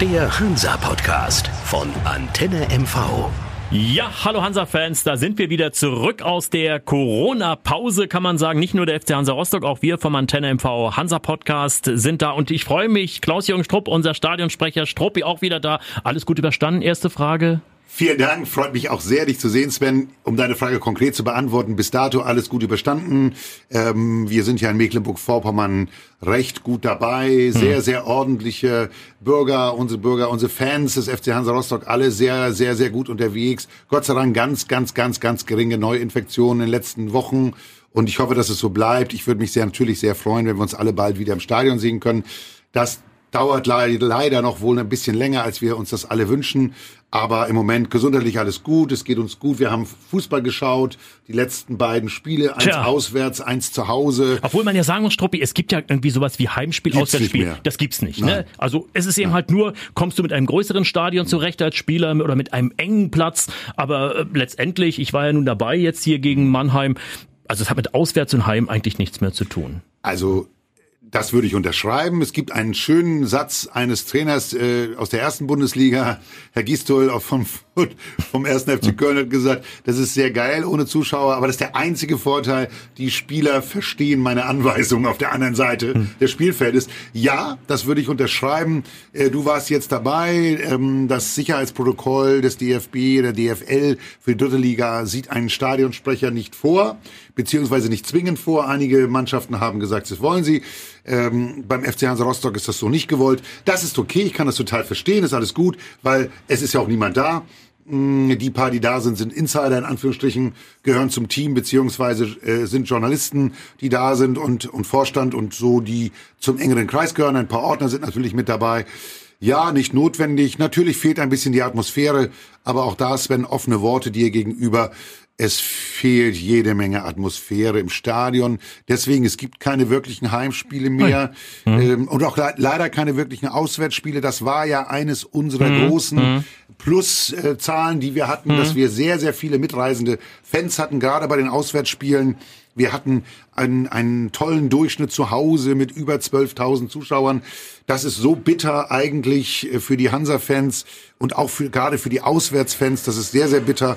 Der Hansa-Podcast von Antenne MV. Ja, hallo Hansa-Fans, da sind wir wieder zurück aus der Corona-Pause, kann man sagen. Nicht nur der FC Hansa Rostock, auch wir vom Antenne MV Hansa-Podcast sind da und ich freue mich, Klaus-Jürgen Strupp, unser Stadionsprecher, Struppi auch wieder da. Alles gut überstanden? Erste Frage. Vielen Dank, freut mich auch sehr, dich zu sehen, Sven. Um deine Frage konkret zu beantworten, bis dato alles gut überstanden. Ähm, wir sind ja in Mecklenburg-Vorpommern recht gut dabei, sehr, hm. sehr ordentliche Bürger, unsere Bürger, unsere Fans des FC Hansa Rostock, alle sehr, sehr, sehr gut unterwegs. Gott sei Dank ganz, ganz, ganz, ganz geringe Neuinfektionen in den letzten Wochen. Und ich hoffe, dass es so bleibt. Ich würde mich sehr, natürlich sehr freuen, wenn wir uns alle bald wieder im Stadion sehen können. Das dauert leider noch wohl ein bisschen länger, als wir uns das alle wünschen. Aber im Moment gesundheitlich alles gut, es geht uns gut. Wir haben Fußball geschaut, die letzten beiden Spiele, eins Tja. auswärts, eins zu Hause. Obwohl man ja sagen muss, Struppi, es gibt ja irgendwie sowas wie Heimspiel, gibt's Auswärtsspiel. Das gibt's nicht. Ne? Also es ist eben Nein. halt nur, kommst du mit einem größeren Stadion zurecht als Spieler oder mit einem engen Platz. Aber äh, letztendlich, ich war ja nun dabei jetzt hier gegen Mannheim. Also es hat mit Auswärts und Heim eigentlich nichts mehr zu tun. Also das würde ich unterschreiben. Es gibt einen schönen Satz eines Trainers äh, aus der ersten Bundesliga, Herr Gistol vom, vom ersten FC Köln hat gesagt, das ist sehr geil ohne Zuschauer, aber das ist der einzige Vorteil, die Spieler verstehen meine Anweisungen auf der anderen Seite hm. des Spielfeldes. Ja, das würde ich unterschreiben. Äh, du warst jetzt dabei. Ähm, das Sicherheitsprotokoll des DFB, der DFL für die dritte Liga sieht einen Stadionsprecher nicht vor, beziehungsweise nicht zwingend vor. Einige Mannschaften haben gesagt, das wollen sie. Ähm, beim FC Hansa Rostock ist das so nicht gewollt. Das ist okay, ich kann das total verstehen, ist alles gut, weil es ist ja auch niemand da. Mm, die paar, die da sind, sind Insider in Anführungsstrichen, gehören zum Team beziehungsweise äh, sind Journalisten, die da sind und, und Vorstand und so, die zum engeren Kreis gehören. Ein paar Ordner sind natürlich mit dabei. Ja, nicht notwendig. Natürlich fehlt ein bisschen die Atmosphäre, aber auch da, Sven, offene Worte dir gegenüber. Es fehlt jede Menge Atmosphäre im Stadion. Deswegen, es gibt keine wirklichen Heimspiele mehr mhm. ähm, und auch le leider keine wirklichen Auswärtsspiele. Das war ja eines unserer mhm. großen mhm. Pluszahlen, die wir hatten, dass mhm. wir sehr, sehr viele mitreisende Fans hatten, gerade bei den Auswärtsspielen. Wir hatten einen, einen tollen Durchschnitt zu Hause mit über 12.000 Zuschauern. Das ist so bitter eigentlich äh, für die Hansa-Fans und auch für, gerade für die Auswärtsfans. Das ist sehr, sehr bitter.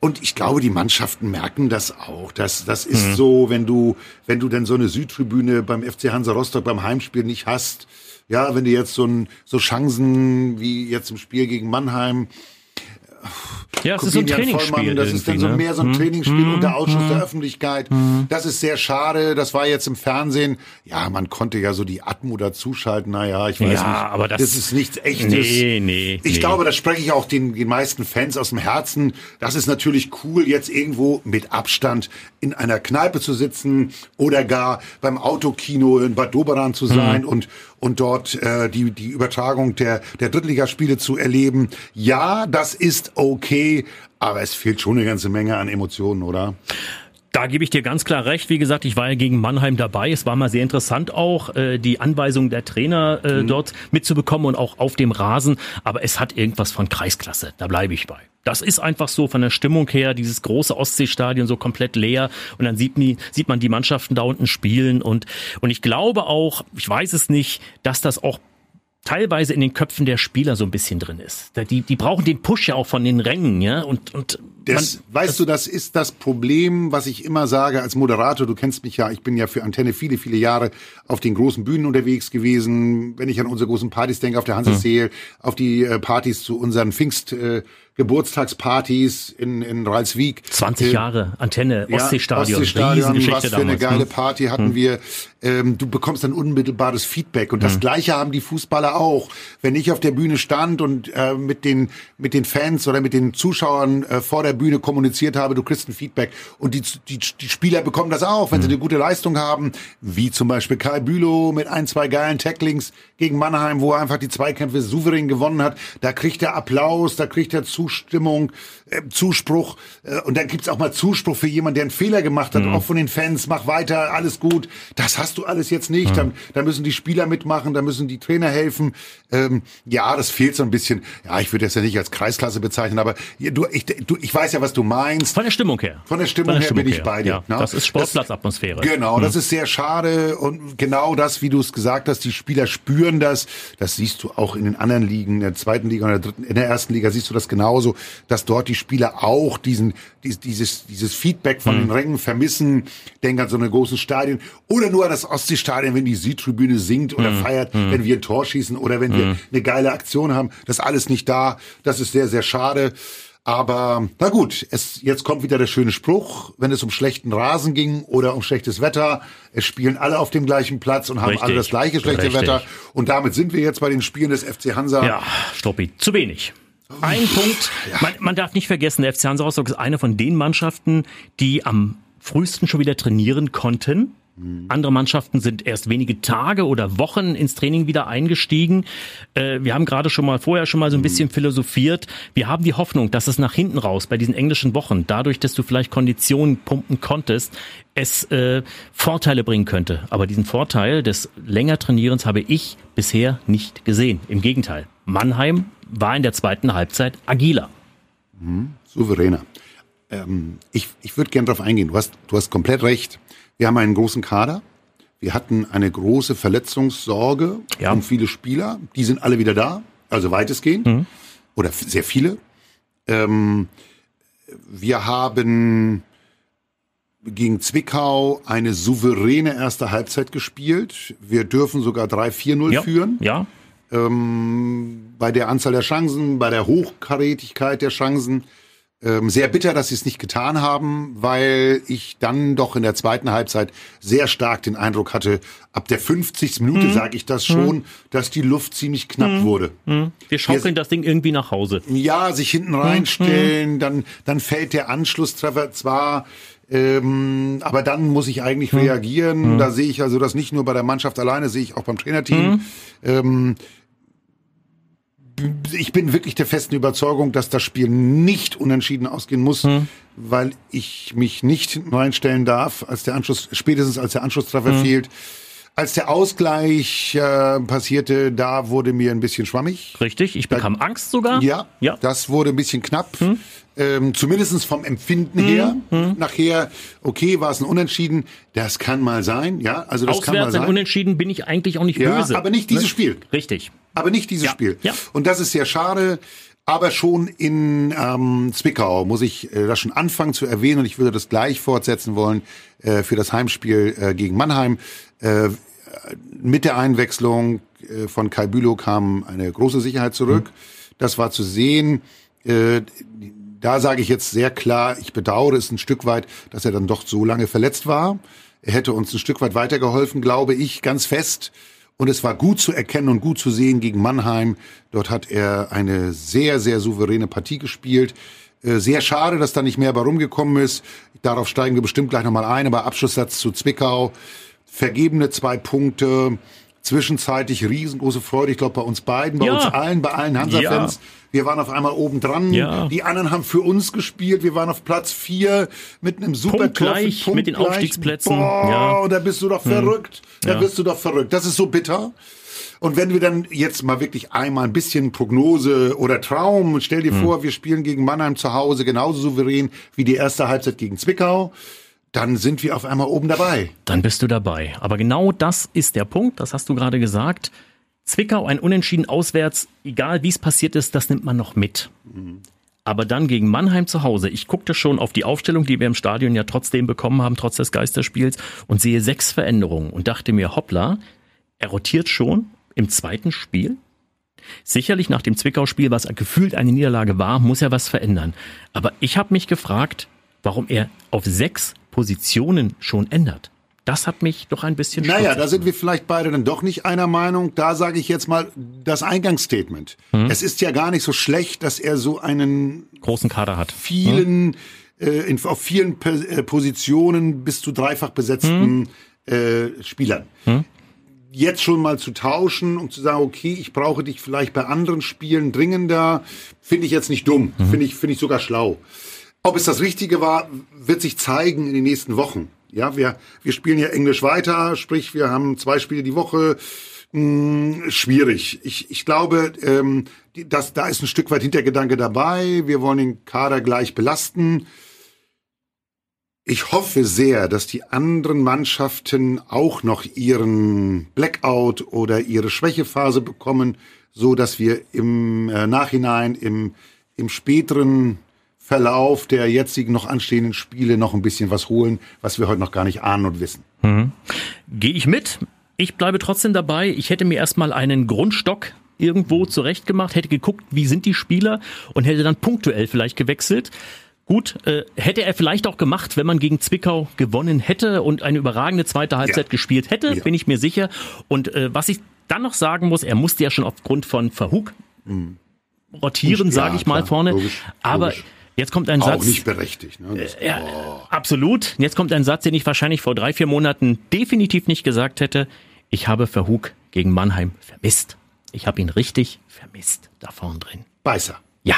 Und ich glaube, die Mannschaften merken das auch. Das, das ist mhm. so, wenn du, wenn du denn so eine Südtribüne beim FC Hansa Rostock beim Heimspiel nicht hast. Ja, wenn du jetzt so, ein, so Chancen wie jetzt im Spiel gegen Mannheim, ja, es ist so ein Trainingsspiel. Das ist dann so ne? mehr so ein mhm. Trainingsspiel mhm. unter Ausschuss mhm. der Öffentlichkeit. Mhm. Das ist sehr schade. Das war jetzt im Fernsehen. Ja, man konnte ja so die Atmo dazuschalten. Naja, ich weiß ja, nicht. aber das, das ist nichts echtes. Nee, nee. Ich nee. glaube, das spreche ich auch den, den meisten Fans aus dem Herzen. Das ist natürlich cool, jetzt irgendwo mit Abstand in einer Kneipe zu sitzen oder gar beim Autokino in Bad Doberan zu sein mhm. und und dort äh, die die Übertragung der der Drittligaspiele zu erleben. Ja, das ist okay, aber es fehlt schon eine ganze Menge an Emotionen, oder? Da gebe ich dir ganz klar recht. Wie gesagt, ich war ja gegen Mannheim dabei. Es war mal sehr interessant auch, äh, die Anweisungen der Trainer äh, mhm. dort mitzubekommen und auch auf dem Rasen. Aber es hat irgendwas von Kreisklasse. Da bleibe ich bei. Das ist einfach so von der Stimmung her, dieses große Ostseestadion so komplett leer und dann sieht, nie, sieht man die Mannschaften da unten spielen und, und ich glaube auch, ich weiß es nicht, dass das auch teilweise in den Köpfen der Spieler so ein bisschen drin ist. Die, die brauchen den Push ja auch von den Rängen, ja. Und, und das, man, weißt das, du, das ist das Problem, was ich immer sage als Moderator. Du kennst mich ja, ich bin ja für Antenne viele, viele Jahre auf den großen Bühnen unterwegs gewesen. Wenn ich an unsere großen Partys denke, auf der Hansesee, hm. auf die äh, Partys zu unseren Pfingst, äh, Geburtstagspartys in, in Ralswiek. 20 Jahre Antenne, Ostseestadion. Ostseestadion, was für eine geile ne? Party hatten hm. wir. Ähm, du bekommst dann unmittelbares Feedback. Und das hm. Gleiche haben die Fußballer auch. Wenn ich auf der Bühne stand und äh, mit, den, mit den Fans oder mit den Zuschauern äh, vor der Bühne kommuniziert habe, du kriegst ein Feedback. Und die, die, die Spieler bekommen das auch, wenn hm. sie eine gute Leistung haben. Wie zum Beispiel Karl Bülow mit ein, zwei geilen Tacklings gegen Mannheim, wo er einfach die Zweikämpfe souverän gewonnen hat. Da kriegt er Applaus, da kriegt er Zustimmung, äh, Zuspruch. Äh, und dann gibt's auch mal Zuspruch für jemanden, der einen Fehler gemacht hat, mhm. auch von den Fans, mach weiter, alles gut. Das hast du alles jetzt nicht. Mhm. Da, müssen die Spieler mitmachen, da müssen die Trainer helfen. Ähm, ja, das fehlt so ein bisschen. Ja, ich würde das ja nicht als Kreisklasse bezeichnen, aber du, ich, du, ich weiß ja, was du meinst. Von der Stimmung her. Von der Stimmung, Von der Stimmung her bin her. ich bei dir. Ja, ne? Das ist Sportplatzatmosphäre. Genau, mhm. das ist sehr schade und genau das, wie du es gesagt hast, die Spieler spüren das. Das siehst du auch in den anderen Ligen, in der zweiten Liga oder der dritten, in der ersten Liga siehst du das genauso, dass dort die Spieler auch diesen, dieses, dieses Feedback von mhm. den Rängen vermissen. Denk an so eine großen Stadien oder nur an das Ostseestadion, wenn die Südtribüne singt oder mhm. feiert, mhm. wenn wir ein Tor schießen oder wenn wir mhm. eine geile Aktion haben. Das ist alles nicht da. Das ist sehr, sehr schade. Aber na gut, es, jetzt kommt wieder der schöne Spruch, wenn es um schlechten Rasen ging oder um schlechtes Wetter, es spielen alle auf dem gleichen Platz und haben Richtig. alle das gleiche schlechte Richtig. Wetter. Und damit sind wir jetzt bei den Spielen des FC Hansa. Ja, Stoppi, zu wenig. Ein Punkt, ja. man, man darf nicht vergessen, der FC Hansa Rostock ist eine von den Mannschaften, die am frühesten schon wieder trainieren konnten. Andere Mannschaften sind erst wenige Tage oder Wochen ins Training wieder eingestiegen. Äh, wir haben gerade schon mal vorher schon mal so ein bisschen philosophiert. Wir haben die Hoffnung, dass es nach hinten raus bei diesen englischen Wochen, dadurch, dass du vielleicht Konditionen pumpen konntest, es äh, Vorteile bringen könnte. Aber diesen Vorteil des länger Trainierens habe ich bisher nicht gesehen. Im Gegenteil. Mannheim war in der zweiten Halbzeit agiler. Mhm, souveräner. Ähm, ich ich würde gerne darauf eingehen. Du hast, du hast komplett recht. Wir haben einen großen Kader. Wir hatten eine große Verletzungssorge ja. um viele Spieler. Die sind alle wieder da, also weitestgehend. Mhm. Oder sehr viele. Ähm, wir haben gegen Zwickau eine souveräne erste Halbzeit gespielt. Wir dürfen sogar 3-4-0 ja. führen. Ja. Ähm, bei der Anzahl der Chancen, bei der Hochkarätigkeit der Chancen ähm, sehr bitter, dass sie es nicht getan haben, weil ich dann doch in der zweiten Halbzeit sehr stark den Eindruck hatte, ab der 50. Minute mhm. sage ich das schon, mhm. dass die Luft ziemlich knapp mhm. wurde. Mhm. Wir schaukeln das Ding irgendwie nach Hause. Ja, sich hinten mhm. reinstellen, dann, dann fällt der Anschlusstreffer zwar ähm, aber dann muss ich eigentlich reagieren. Da sehe ich also das nicht nur bei der Mannschaft alleine, sehe ich auch beim Trainerteam. Ähm, ich bin wirklich der festen Überzeugung, dass das Spiel nicht unentschieden ausgehen muss, hm. weil ich mich nicht reinstellen darf, als der Anschluss, spätestens als der Anschlusstreffer hm. fehlt. Als der Ausgleich äh, passierte, da wurde mir ein bisschen schwammig. Richtig, ich bekam da, Angst sogar. Ja, ja, das wurde ein bisschen knapp. Hm. Ähm, zumindest vom Empfinden her. Hm. hm. Nachher, okay, war es ein Unentschieden. Das kann mal sein, ja. Also das Auswärts kann mal sein. ein Unentschieden bin ich eigentlich auch nicht ja, böse. aber nicht dieses ne? Spiel. Richtig. Aber nicht dieses ja. Spiel. Ja. Und das ist sehr schade. Aber schon in ähm, Zwickau muss ich äh, das schon anfangen zu erwähnen und ich würde das gleich fortsetzen wollen äh, für das Heimspiel äh, gegen Mannheim. Äh, mit der Einwechslung äh, von Kai Bülow kam eine große Sicherheit zurück. Mhm. Das war zu sehen. Äh, da sage ich jetzt sehr klar, ich bedauere es ein Stück weit, dass er dann doch so lange verletzt war. Er hätte uns ein Stück weit weitergeholfen, glaube ich, ganz fest. Und es war gut zu erkennen und gut zu sehen gegen Mannheim. Dort hat er eine sehr, sehr souveräne Partie gespielt. Äh, sehr schade, dass da nicht mehr bei rumgekommen ist. Darauf steigen wir bestimmt gleich nochmal ein. Aber Abschlusssatz zu Zwickau vergebene zwei Punkte, zwischenzeitlich riesengroße Freude, ich glaube bei uns beiden, bei ja. uns allen, bei allen Hansa-Fans. Ja. Wir waren auf einmal oben dran. Ja. Die anderen haben für uns gespielt. Wir waren auf Platz vier mit einem super Punktgleich Tor mit den Aufstiegsplätzen. Boah, ja. da bist du doch hm. verrückt. Da ja. bist du doch verrückt. Das ist so bitter. Und wenn wir dann jetzt mal wirklich einmal ein bisschen Prognose oder Traum, stell dir hm. vor, wir spielen gegen Mannheim zu Hause genauso souverän wie die erste Halbzeit gegen Zwickau dann sind wir auf einmal oben dabei. Dann bist du dabei. Aber genau das ist der Punkt, das hast du gerade gesagt. Zwickau ein Unentschieden auswärts, egal wie es passiert ist, das nimmt man noch mit. Mhm. Aber dann gegen Mannheim zu Hause, ich guckte schon auf die Aufstellung, die wir im Stadion ja trotzdem bekommen haben, trotz des Geisterspiels, und sehe sechs Veränderungen und dachte mir, hoppla, er rotiert schon im zweiten Spiel. Sicherlich nach dem Zwickau-Spiel, was gefühlt eine Niederlage war, muss er was verändern. Aber ich habe mich gefragt, warum er auf sechs Positionen schon ändert. Das hat mich doch ein bisschen Naja, da sind wir vielleicht beide dann doch nicht einer Meinung. Da sage ich jetzt mal das Eingangsstatement. Hm. Es ist ja gar nicht so schlecht, dass er so einen großen Kader hat. Vielen, hm. äh, in, auf vielen äh, Positionen bis zu dreifach besetzten hm. äh, Spielern. Hm. jetzt schon mal zu tauschen und zu sagen, okay, ich brauche dich vielleicht bei anderen Spielen dringender, finde ich jetzt nicht dumm, mhm. finde ich, finde ich sogar schlau. Ob es das Richtige war, wird sich zeigen in den nächsten Wochen. Ja, wir, wir spielen ja Englisch weiter, sprich, wir haben zwei Spiele die Woche. Hm, schwierig. Ich, ich glaube, ähm, dass da ist ein Stück weit Hintergedanke dabei. Wir wollen den Kader gleich belasten. Ich hoffe sehr, dass die anderen Mannschaften auch noch ihren Blackout oder ihre Schwächephase bekommen, so dass wir im äh, Nachhinein, im, im späteren Verlauf der jetzigen noch anstehenden Spiele noch ein bisschen was holen, was wir heute noch gar nicht ahnen und wissen. Mhm. Gehe ich mit. Ich bleibe trotzdem dabei. Ich hätte mir erstmal einen Grundstock irgendwo zurechtgemacht, hätte geguckt, wie sind die Spieler und hätte dann punktuell vielleicht gewechselt. Gut, äh, hätte er vielleicht auch gemacht, wenn man gegen Zwickau gewonnen hätte und eine überragende zweite Halbzeit ja. gespielt hätte, ja. bin ich mir sicher. Und äh, was ich dann noch sagen muss, er musste ja schon aufgrund von Verhug mhm. rotieren, sage ich mal klar, vorne. Logisch, Aber logisch. Jetzt kommt ein Satz. Auch nicht berechtigt. Ne? Das, ja, oh. Absolut. Jetzt kommt ein Satz, den ich wahrscheinlich vor drei, vier Monaten definitiv nicht gesagt hätte. Ich habe Verhug gegen Mannheim vermisst. Ich habe ihn richtig vermisst da vorn drin. Beißer. Ja.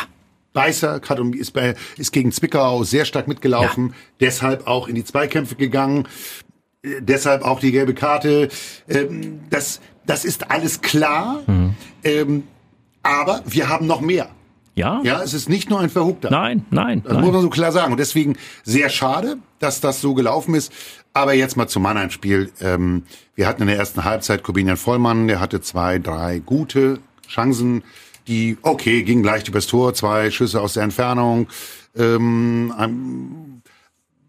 Beißer ist, bei, ist gegen Zwickau sehr stark mitgelaufen, ja. deshalb auch in die Zweikämpfe gegangen, äh, deshalb auch die gelbe Karte. Ähm, das, das ist alles klar, mhm. ähm, aber wir haben noch mehr. Ja. Ja, es ist nicht nur ein Verhugter. Nein, nein. Das nein. muss man so klar sagen. Und deswegen sehr schade, dass das so gelaufen ist. Aber jetzt mal zum Mannheim-Spiel. Ähm, wir hatten in der ersten Halbzeit Corbinian Vollmann, der hatte zwei, drei gute Chancen, die, okay, gingen leicht übers Tor, zwei Schüsse aus der Entfernung. Ähm, ähm,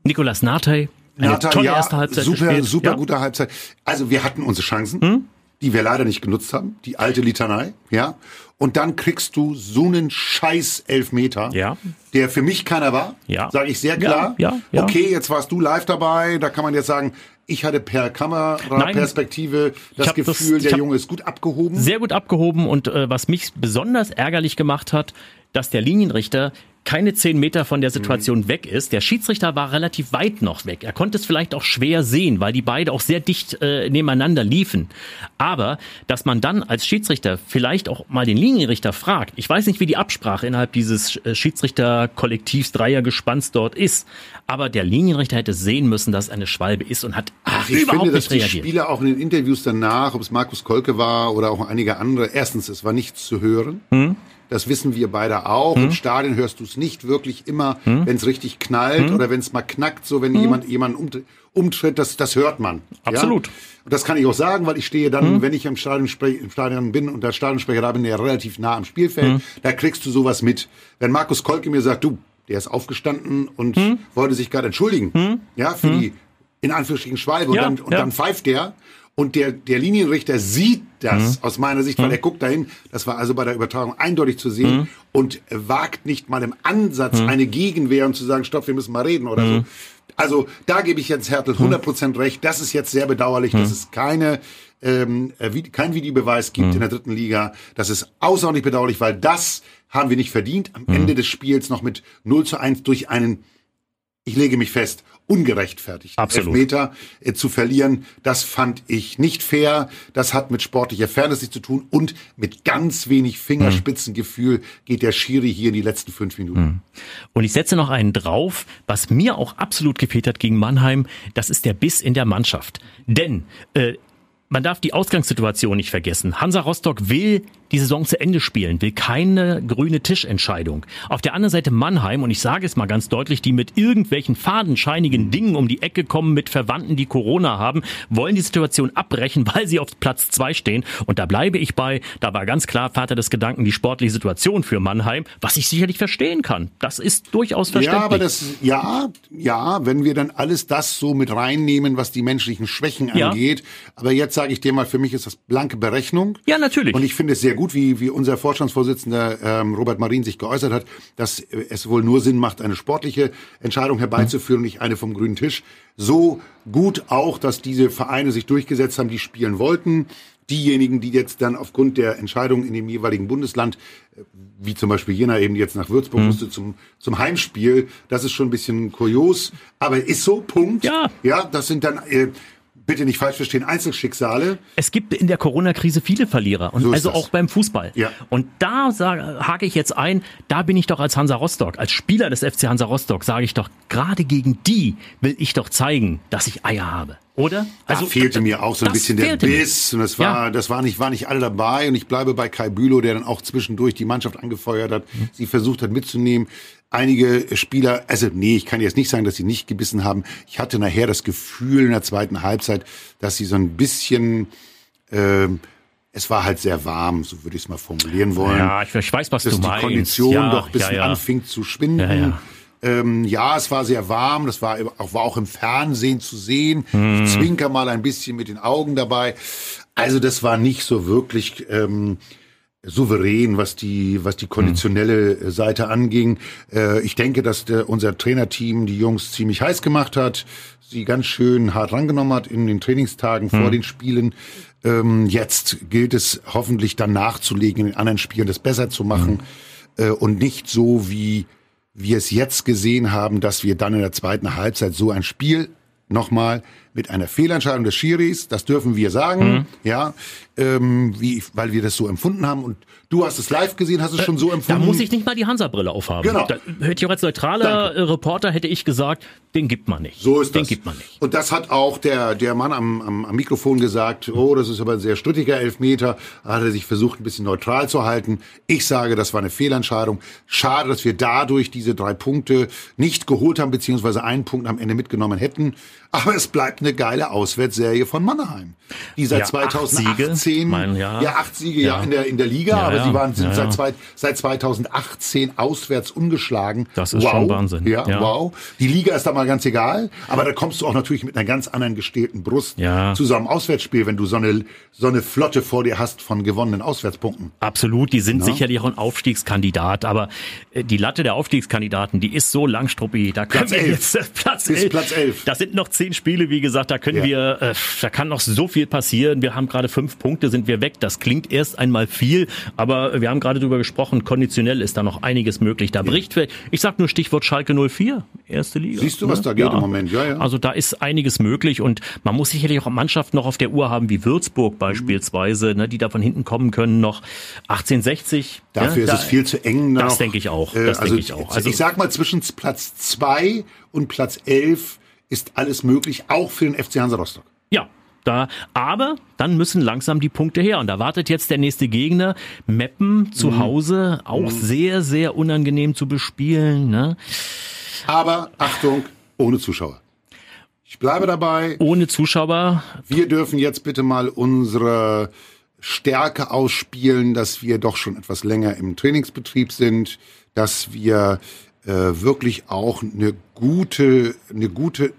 Nikolas Natay, eine Natay, tolle ja, erste Halbzeit super, gespielt. super ja. gute Halbzeit. Also wir hatten unsere Chancen. Hm? Die wir leider nicht genutzt haben, die alte Litanei, ja. Und dann kriegst du so einen scheiß Elfmeter, ja. der für mich keiner war, ja. sage ich sehr klar. Ja, ja, ja. Okay, jetzt warst du live dabei, da kann man jetzt sagen, ich hatte per Kameraperspektive das Gefühl, das, der Junge ist gut abgehoben. Sehr gut abgehoben und äh, was mich besonders ärgerlich gemacht hat, dass der Linienrichter keine zehn Meter von der Situation mhm. weg ist. Der Schiedsrichter war relativ weit noch weg. Er konnte es vielleicht auch schwer sehen, weil die beide auch sehr dicht äh, nebeneinander liefen. Aber dass man dann als Schiedsrichter vielleicht auch mal den Linienrichter fragt, ich weiß nicht, wie die Absprache innerhalb dieses äh, Schiedsrichterkollektivs Dreiergespanns dort ist, aber der Linienrichter hätte sehen müssen, dass es eine Schwalbe ist und hat Ach, ich überhaupt finde, dass nicht reagiert. die Spieler auch in den Interviews danach, ob es Markus Kolke war oder auch einige andere, erstens, es war nichts zu hören. Hm? Das wissen wir beide auch. Hm. Im Stadion hörst du es nicht wirklich immer, hm. wenn es richtig knallt hm. oder wenn es mal knackt, so wenn hm. jemand jemanden umtritt, das, das hört man. Absolut. Ja? Und das kann ich auch sagen, weil ich stehe dann, hm. wenn ich im Stadion, im Stadion bin und der Stadionsprecher da bin, ja relativ nah am Spielfeld, hm. da kriegst du sowas mit. Wenn Markus Kolke mir sagt, du, der ist aufgestanden und wollte sich gerade entschuldigen, ja, für die in Anführungsstrichen Schwalbe ja, und, dann, und ja. dann pfeift der und der, der Linienrichter sieht das mhm. aus meiner Sicht, weil mhm. er guckt dahin. Das war also bei der Übertragung eindeutig zu sehen mhm. und wagt nicht mal im Ansatz mhm. eine Gegenwehr und zu sagen, stopp, wir müssen mal reden oder so. Mhm. Also da gebe ich jetzt Hertel 100% mhm. recht. Das ist jetzt sehr bedauerlich, dass es keine ähm, äh, kein Videobeweis gibt in der dritten Liga. Das ist außerordentlich bedauerlich, weil das haben wir nicht verdient. Am Ende des Spiels noch mit 0 zu 1 durch einen ich lege mich fest, ungerechtfertigt Absolut. Elfmeter äh, zu verlieren. Das fand ich nicht fair. Das hat mit sportlicher Fairness nichts zu tun und mit ganz wenig Fingerspitzengefühl geht der Schiri hier in die letzten fünf Minuten. Mhm. Und ich setze noch einen drauf, was mir auch absolut gefehlt hat gegen Mannheim, das ist der Biss in der Mannschaft. Denn äh, man darf die Ausgangssituation nicht vergessen. Hansa Rostock will die Saison zu Ende spielen, will keine grüne Tischentscheidung. Auf der anderen Seite Mannheim, und ich sage es mal ganz deutlich, die mit irgendwelchen fadenscheinigen Dingen um die Ecke kommen, mit Verwandten, die Corona haben, wollen die Situation abbrechen, weil sie auf Platz zwei stehen. Und da bleibe ich bei, da war ganz klar Vater des Gedanken die sportliche Situation für Mannheim, was ich sicherlich verstehen kann. Das ist durchaus verständlich. Ja, aber das, ja, ja, wenn wir dann alles das so mit reinnehmen, was die menschlichen Schwächen angeht. Ja. Aber jetzt sage ich dir mal, für mich ist das blanke Berechnung. Ja, natürlich. Und ich finde es sehr gut, wie, wie unser Vorstandsvorsitzender ähm, Robert Marin sich geäußert hat, dass es wohl nur Sinn macht, eine sportliche Entscheidung herbeizuführen, mhm. nicht eine vom grünen Tisch. So gut auch, dass diese Vereine sich durchgesetzt haben, die spielen wollten. Diejenigen, die jetzt dann aufgrund der Entscheidung in dem jeweiligen Bundesland, äh, wie zum Beispiel Jena eben jetzt nach Würzburg mhm. musste zum, zum Heimspiel, das ist schon ein bisschen kurios, aber ist so, Punkt. Ja. Ja, das sind dann, äh, bitte nicht falsch verstehen, Einzelschicksale. Es gibt in der Corona-Krise viele Verlierer und So also das. auch beim Fußball. Ja. Und da sage, hake ich jetzt ein, da bin ich doch als Hansa Rostock, als Spieler des FC Hansa Rostock, sage ich doch, gerade gegen die will ich doch zeigen, dass ich Eier habe. Oder? Da fehlte mir auch so ein bisschen der fehlte mir. Biss und das war, Ja. das war nicht, war nicht alle dabei und ich bleibe bei Kai Bülow, der dann auch zwischendurch die Mannschaft angefeuert hat, Mhm. sie versucht hat mitzunehmen. Einige Spieler, also nee, ich kann jetzt nicht sagen, dass sie nicht gebissen haben. Ich hatte nachher das Gefühl in der zweiten Halbzeit, dass sie so ein bisschen, ähm, es war halt sehr warm, so würde ich es mal formulieren wollen. Ja, ich, ich weiß, was dass du die meinst. Kondition ja, doch ein bisschen ja. anfing zu schwinden. Ähm, ja, es war sehr warm, das war auch, war auch im Fernsehen zu sehen. Mhm. Ich zwinker mal ein bisschen mit den Augen dabei. Also das war nicht so wirklich ähm, souverän, was die, was die konditionelle äh, Seite anging. Äh, ich denke, dass der, unser Trainerteam die Jungs ziemlich heiß gemacht hat, sie ganz schön hart rangenommen hat in den Trainingstagen vor den Spielen. Ähm, jetzt gilt es hoffentlich dann nachzulegen, in den anderen Spielen das besser zu machen äh, und nicht so wie wir es jetzt gesehen haben, dass wir dann in der zweiten Halbzeit so ein Spiel nochmal mit einer Fehlentscheidung des Schiris, das dürfen wir sagen, ja, ähm, wie, weil wir das so empfunden haben. Und du hast es live gesehen, hast es schon so Da empfunden. muss ich nicht mal die Hansa-Brille aufhaben. Genau. Da hätte ich auch als neutraler äh, Reporter hätte ich gesagt, den gibt man nicht. So ist den das. gibt man nicht. Und das hat auch der, der Mann am, am, am Mikrofon gesagt, oh, das ist aber ein sehr strittiger Elfmeter. Da hat er sich versucht, ein bisschen neutral zu halten. Ich sage, das war eine Fehlentscheidung. Schade, dass wir dadurch diese drei Punkte nicht geholt haben, beziehungsweise einen Punkt am Ende mitgenommen hätten. Aber es bleibt eine geile Auswärtsserie von Mannheim. Die seit Ja, acht 2018, Siege, mein, ja. ja, acht Siege ja. Ja. in der, in der Liga, aber sie waren, sind seit, zwei, seit 2018 auswärts ungeschlagen. Das ist wow. schon Wahnsinn. Ja, wow. Die Liga ist da mal ganz egal, aber da kommst du auch natürlich mit einer ganz anderen gestählten Brust Ja. zu so einem Auswärtsspiel, wenn du so eine, so eine Flotte vor dir hast von gewonnenen Auswärtspunkten. Absolut, die sind sicherlich auch ein Aufstiegskandidat, aber äh, die Latte der Aufstiegskandidaten, die ist so langstruppi, da können Platz wir elf. jetzt äh, Platz Bis 11. Platz elf. Das sind noch zehn Spiele, wie gesagt, da können Ja. wir, äh, da kann noch so viel passieren. Wir haben gerade fünf Punkte, sind wir weg. Das klingt erst einmal viel, aber wir haben gerade drüber gesprochen, konditionell ist da noch einiges möglich. Da bricht, ich sag nur Stichwort Schalke 04, erste Liga. Siehst du, was da geht im Moment? Ja, ja. Also da ist einiges möglich und man muss sicherlich auch Mannschaften noch auf der Uhr haben, wie Würzburg beispielsweise, ne, die da von hinten kommen können, noch 1860. Dafür ja, ist es viel zu eng. Das noch. denke ich auch. Äh, Das also, denke ich auch. Also ich sag mal, zwischen Platz zwei und Platz elf ist alles möglich, auch für den FC Hansa Rostock. Ja, da, aber dann müssen langsam die Punkte her. Und da wartet jetzt der nächste Gegner. Meppen zu Hause, auch sehr, sehr unangenehm zu bespielen. Ne? Aber Achtung, ohne Zuschauer. Ich bleibe dabei. Ohne Zuschauer. Wir dürfen jetzt bitte mal unsere Stärke ausspielen, dass wir doch schon etwas länger im Trainingsbetrieb sind, dass wir wirklich auch eine gute, eine gute,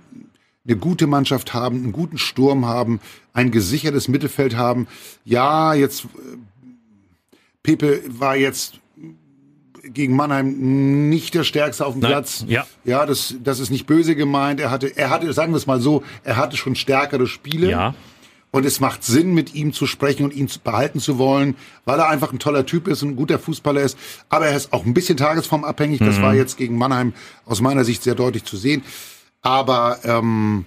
eine gute Mannschaft haben, einen guten Sturm haben, ein gesichertes Mittelfeld haben. Ja, jetzt äh, Pepe war jetzt gegen Mannheim nicht der Stärkste auf dem Nein, Platz. ja. Ja, das, das ist nicht böse gemeint. Er hatte, er hatte, sagen wir es mal so, er hatte schon stärkere Spiele. Ja. Und es macht Sinn, mit ihm zu sprechen und ihn zu behalten zu wollen, weil er einfach ein toller Typ ist und ein guter Fußballer ist. Aber er ist auch ein bisschen tagesformabhängig. Das war jetzt gegen Mannheim aus meiner Sicht sehr deutlich zu sehen. Aber ähm,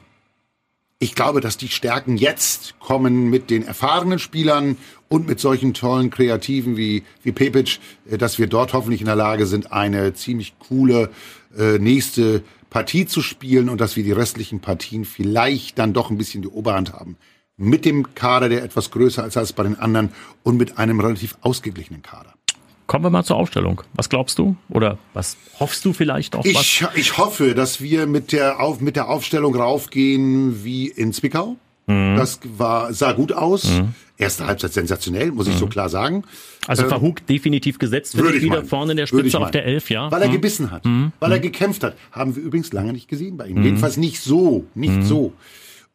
ich glaube, dass die Stärken jetzt kommen mit den erfahrenen Spielern und mit solchen tollen Kreativen wie, wie Pepic, äh, dass wir dort hoffentlich in der Lage sind, eine ziemlich coole äh, nächste Partie zu spielen und dass wir die restlichen Partien vielleicht dann doch ein bisschen die Oberhand haben. Mit dem Kader, der etwas größer ist als bei den anderen und mit einem relativ ausgeglichenen Kader. Kommen wir mal zur Aufstellung. Was glaubst du? Oder was hoffst du vielleicht auch? was? Ich, ich hoffe, dass wir mit der, Auf, mit der Aufstellung raufgehen wie in Zwickau. Mhm. Das war, sah gut aus. Erste Halbzeit sensationell, muss ich so klar sagen. Also Verhug definitiv gesetzt, Ähm, Würde ich wieder meinen. vorne in der Spitze auf der Elf, ja. Weil er Mhm. gebissen hat, weil er gekämpft hat. Haben wir übrigens lange nicht gesehen bei ihm. Jedenfalls nicht so, nicht so.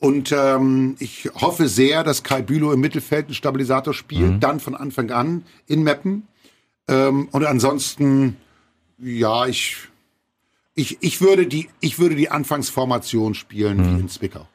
Und ähm, ich hoffe sehr, dass Kai Bülow im Mittelfeld einen Stabilisator spielt, dann von Anfang an in Meppen. Ähm, und ansonsten, ja, ich, ich, ich, würde die, ich würde die Anfangsformation spielen wie in Zwickau.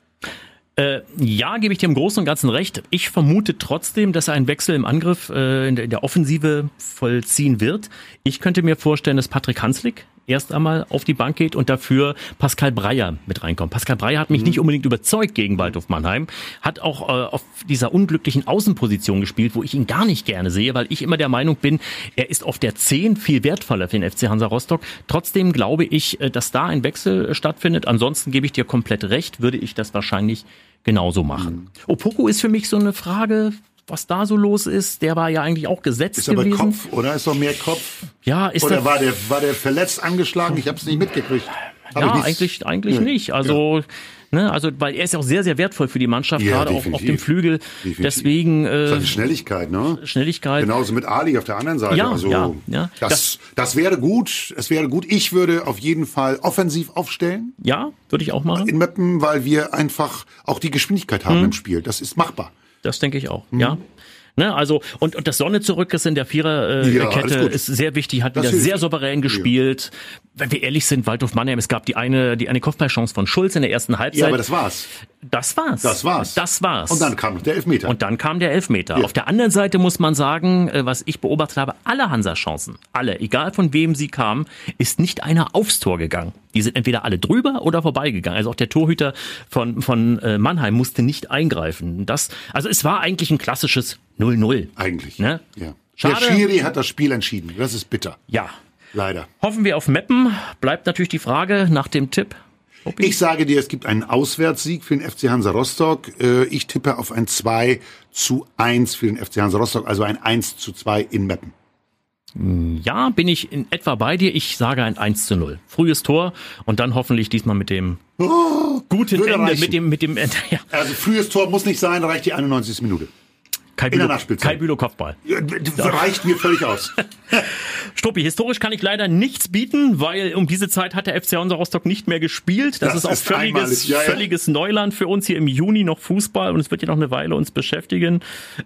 Äh, ja, gebe ich dir im Großen und Ganzen recht. Ich vermute trotzdem, dass er einen Wechsel im Angriff äh, in, der, in der Offensive vollziehen wird. Ich könnte mir vorstellen, dass Patrick Hanslik erst einmal auf die Bank geht und dafür Pascal Breyer mit reinkommt. Pascal Breyer hat mich mhm. nicht unbedingt überzeugt gegen Waldhof Mannheim, hat auch äh, auf dieser unglücklichen Außenposition gespielt, wo ich ihn gar nicht gerne sehe, weil ich immer der Meinung bin, er ist auf der 10 viel wertvoller für den FC Hansa Rostock. Trotzdem glaube ich, äh, dass da ein Wechsel äh, stattfindet. Ansonsten gebe ich dir komplett recht, würde ich das wahrscheinlich genauso machen. Mhm. Opoko ist für mich so eine Frage, was da so los ist. Der war ja eigentlich auch gesetzt ist gewesen. Ist aber Kopf, oder? Ist doch mehr Kopf? Ja, ist Oder war der, war der verletzt angeschlagen? Ich habe es nicht mitgekriegt. Hab ja, eigentlich, eigentlich nee. nicht. Also, ja. ne, also, weil er ist ja auch sehr, sehr wertvoll für die Mannschaft, ja, gerade auch auf dem Flügel. Definitiv. Deswegen, äh, das Schnelligkeit, ne? Schnelligkeit. Genauso mit Ali auf der anderen Seite. Ja, also, ja, ja. Das, das, das wäre gut. Es wäre gut. Ich würde auf jeden Fall offensiv aufstellen. Ja, würde ich auch machen. In Meppen, weil wir einfach auch die Geschwindigkeit haben hm. im Spiel. Das ist machbar. Das denke ich auch, hm. ja. Ne, also und, und das Sonne zurück ist in der Viererkette äh, ja, Kette, ist sehr wichtig, hat das wieder sehr souverän gespielt. Ja. Wenn wir ehrlich sind, Waldhof Mannheim, es gab die eine die eine Kopfballchance von Schulz in der ersten Halbzeit. Ja, aber das war's. Das war's. Das war's. Das war's. Und dann kam der Elfmeter. Und dann kam der Elfmeter. Ja. Auf der anderen Seite muss man sagen, äh, was ich beobachtet habe, alle Hansa-Chancen, alle, egal von wem sie kamen, ist nicht einer aufs Tor gegangen. Die sind entweder alle drüber oder vorbeigegangen. Also auch der Torhüter von, von äh, Mannheim musste nicht eingreifen. Das, also es war eigentlich ein klassisches 0-0. Eigentlich. Ne? Ja. Schade. Der Schiri hat das Spiel entschieden. Das ist bitter. Ja. Leider. Hoffen wir auf Meppen. Bleibt natürlich die Frage nach dem Tipp. Ich sage dir, es gibt einen Auswärtssieg für den FC Hansa Rostock. Äh, ich tippe auf ein 2 zu 1 für den FC Hansa Rostock, also ein 1 zu 2 in Meppen. Ja, bin ich in etwa bei dir. Ich sage ein 1 zu 0. Frühes Tor und dann hoffentlich diesmal mit dem oh, guten Ende, reichen. mit dem, mit dem Ende. Ja. Also frühes Tor muss nicht sein, reicht die 91. Minute. Kai Bülow, Kai Bülow Kopfball. Ja, reicht mir völlig aus. Struppi, historisch kann ich leider nichts bieten, weil um diese Zeit hat der FC Hansa Rostock nicht mehr gespielt. Das, das ist auch ist völliges, ja, ja. völliges Neuland für uns hier im Juni noch Fußball und es wird ja noch eine Weile uns beschäftigen.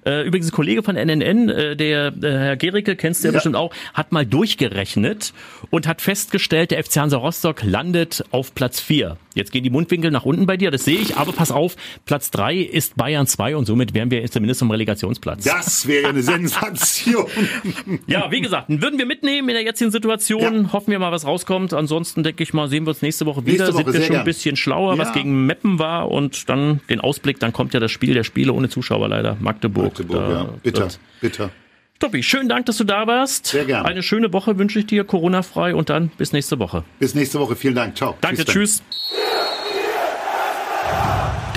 Äh, übrigens ein Kollege von NNN, äh, der äh, Herr Gericke, kennst du ja, ja bestimmt auch, hat mal durchgerechnet und hat festgestellt, der FC Hansa Rostock landet auf Platz 4. Jetzt gehen die Mundwinkel nach unten bei dir, das sehe ich, aber pass auf, Platz 3 ist Bayern 2 und somit wären wir zumindest im Relegationsplatz. Das wäre eine Sensation. ja, wie gesagt, würden wir mitnehmen in der jetzigen Situation, ja. hoffen wir mal, was rauskommt. Ansonsten denke ich mal, sehen wir uns nächste Woche wieder, nächste Woche, sind wir schon gern. ein bisschen schlauer, ja. was gegen Meppen war und dann den Ausblick, dann kommt ja das Spiel der Spiele ohne Zuschauer leider, Magdeburg. Magdeburg ja. Bitter, bitter. Stoppi, schönen Dank, dass du da warst. Sehr gerne. Eine schöne Woche wünsche ich dir, Corona-frei und dann bis nächste Woche. Bis nächste Woche, vielen Dank. Ciao. Danke, tschüss.